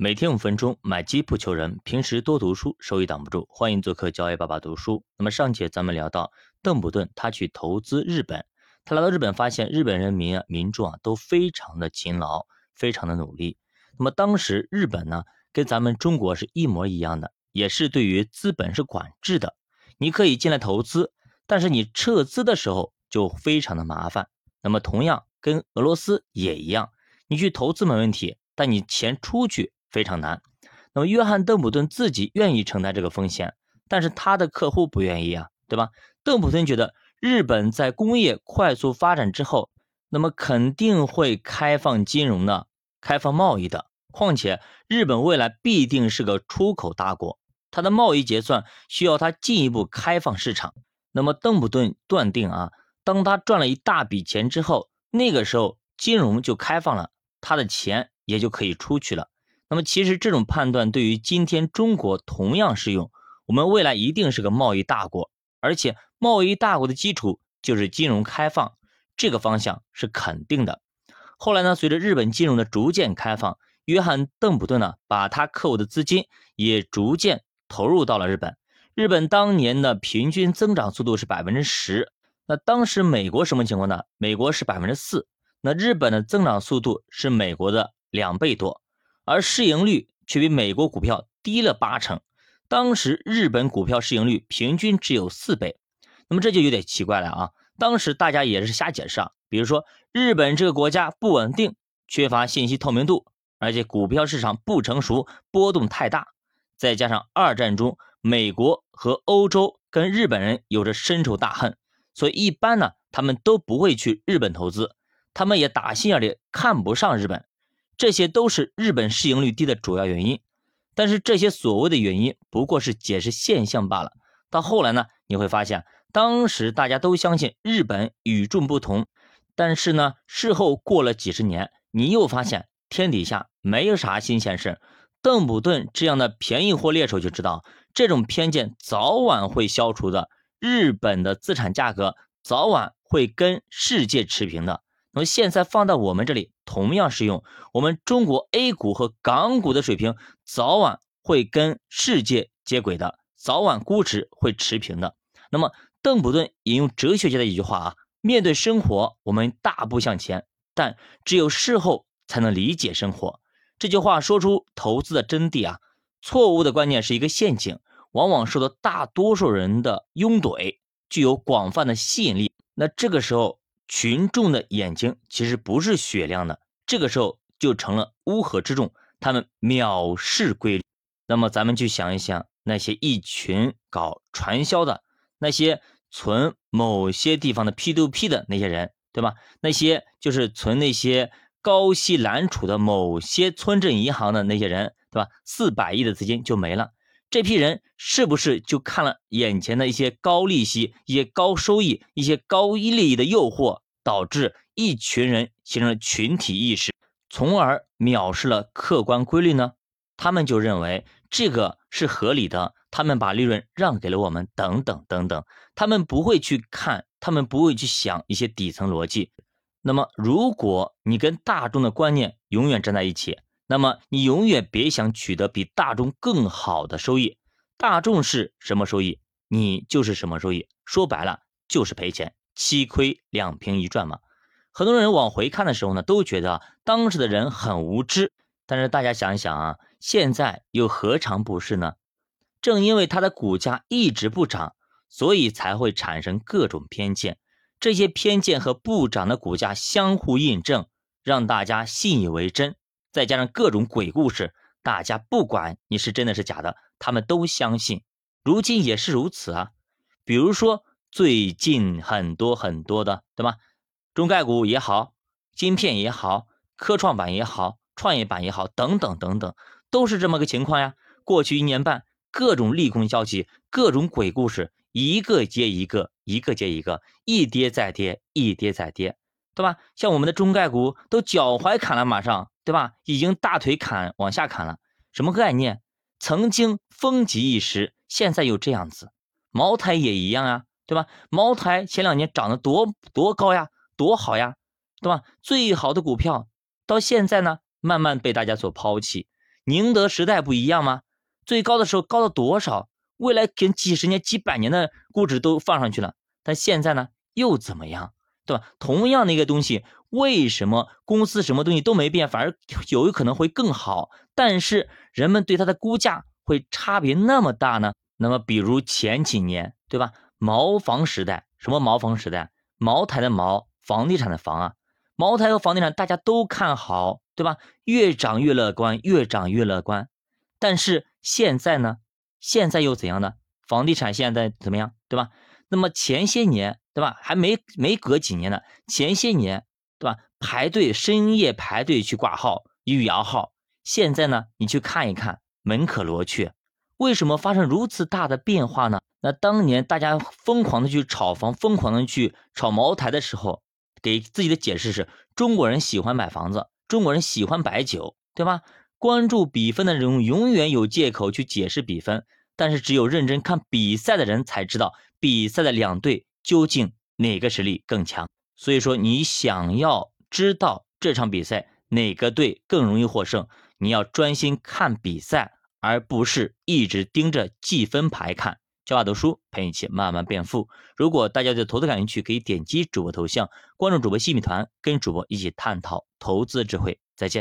每天五分钟，买基不求人。平时多读书，收益挡不住。欢迎做客教 A 爸爸读书。那么上节咱们聊到邓普顿，他去投资日本，他来到日本发现日本人民啊民众啊都非常的勤劳，非常的努力。那么当时日本呢跟咱们中国是一模一样的，也是对于资本是管制的。你可以进来投资，但是你撤资的时候就非常的麻烦。那么同样跟俄罗斯也一样，你去投资没问题，但你钱出去。非常难。那么，约翰·邓普顿自己愿意承担这个风险，但是他的客户不愿意啊，对吧？邓普顿觉得日本在工业快速发展之后，那么肯定会开放金融的、开放贸易的。况且，日本未来必定是个出口大国，它的贸易结算需要它进一步开放市场。那么，邓普顿断定啊，当他赚了一大笔钱之后，那个时候金融就开放了，他的钱也就可以出去了。那么，其实这种判断对于今天中国同样适用。我们未来一定是个贸易大国，而且贸易大国的基础就是金融开放，这个方向是肯定的。后来呢，随着日本金融的逐渐开放，约翰·邓普顿呢，把他客户的资金也逐渐投入到了日本。日本当年的平均增长速度是百分之十，那当时美国什么情况呢？美国是百分之四，那日本的增长速度是美国的两倍多。而市盈率却比美国股票低了八成，当时日本股票市盈率平均只有四倍，那么这就有点奇怪了啊！当时大家也是瞎解释啊，比如说日本这个国家不稳定，缺乏信息透明度，而且股票市场不成熟，波动太大，再加上二战中美国和欧洲跟日本人有着深仇大恨，所以一般呢他们都不会去日本投资，他们也打心眼里看不上日本。这些都是日本市盈率低的主要原因，但是这些所谓的原因不过是解释现象罢了。到后来呢，你会发现，当时大家都相信日本与众不同，但是呢，事后过了几十年，你又发现天底下没有啥新鲜事。邓普顿这样的便宜货猎手就知道，这种偏见早晚会消除的。日本的资产价格早晚会跟世界持平的。那么现在放到我们这里。同样适用，我们中国 A 股和港股的水平早晚会跟世界接轨的，早晚估值会持平的。那么，邓普顿引用哲学家的一句话啊：面对生活，我们大步向前，但只有事后才能理解生活。这句话说出投资的真谛啊！错误的观念是一个陷阱，往往受到大多数人的拥怼，具有广泛的吸引力。那这个时候。群众的眼睛其实不是雪亮的，这个时候就成了乌合之众，他们藐视规律。那么咱们去想一想，那些一群搞传销的，那些存某些地方的 P2P 的那些人，对吧？那些就是存那些高息揽储的某些村镇银行的那些人，对吧？四百亿的资金就没了，这批人是不是就看了眼前的一些高利息、一些高收益、一些高利益的诱惑？导致一群人形成了群体意识，从而藐视了客观规律呢？他们就认为这个是合理的，他们把利润让给了我们，等等等等。他们不会去看，他们不会去想一些底层逻辑。那么，如果你跟大众的观念永远站在一起，那么你永远别想取得比大众更好的收益。大众是什么收益，你就是什么收益。说白了，就是赔钱。七亏两平一赚嘛，很多人往回看的时候呢，都觉得当时的人很无知。但是大家想一想啊，现在又何尝不是呢？正因为它的股价一直不涨，所以才会产生各种偏见。这些偏见和不涨的股价相互印证，让大家信以为真。再加上各种鬼故事，大家不管你是真的是假的，他们都相信。如今也是如此啊，比如说。最近很多很多的，对吧？中概股也好，芯片也好，科创板也好，创业板也好，等等等等，都是这么个情况呀。过去一年半，各种利空消息，各种鬼故事，一个接一个，一个接一个，一跌再跌，一跌再跌，对吧？像我们的中概股都脚踝砍了，马上，对吧？已经大腿砍往下砍了，什么概念？曾经风极一时，现在又这样子，茅台也一样啊。对吧？茅台前两年涨得多多高呀，多好呀，对吧？最好的股票到现在呢，慢慢被大家所抛弃。宁德时代不一样吗？最高的时候高到多少？未来跟几十年、几百年的估值都放上去了，但现在呢又怎么样？对吧？同样的一个东西，为什么公司什么东西都没变，反而有可能会更好？但是人们对它的估价会差别那么大呢？那么比如前几年，对吧？茅房时代，什么茅房时代？茅台的茅，房地产的房啊。茅台和房地产大家都看好，对吧？越涨越乐观，越涨越乐观。但是现在呢？现在又怎样呢？房地产现在怎么样，对吧？那么前些年，对吧？还没没隔几年呢，前些年，对吧？排队深夜排队去挂号预摇号，现在呢，你去看一看，门可罗雀。为什么发生如此大的变化呢？那当年大家疯狂的去炒房，疯狂的去炒茅台的时候，给自己的解释是：中国人喜欢买房子，中国人喜欢白酒，对吧？关注比分的人永远有借口去解释比分，但是只有认真看比赛的人才知道比赛的两队究竟哪个实力更强。所以说，你想要知道这场比赛哪个队更容易获胜，你要专心看比赛，而不是一直盯着计分牌看。教法读书陪你一起慢慢变富。如果大家对投资感兴趣，可以点击主播头像，关注主播细米团，跟主播一起探讨投资智慧。再见。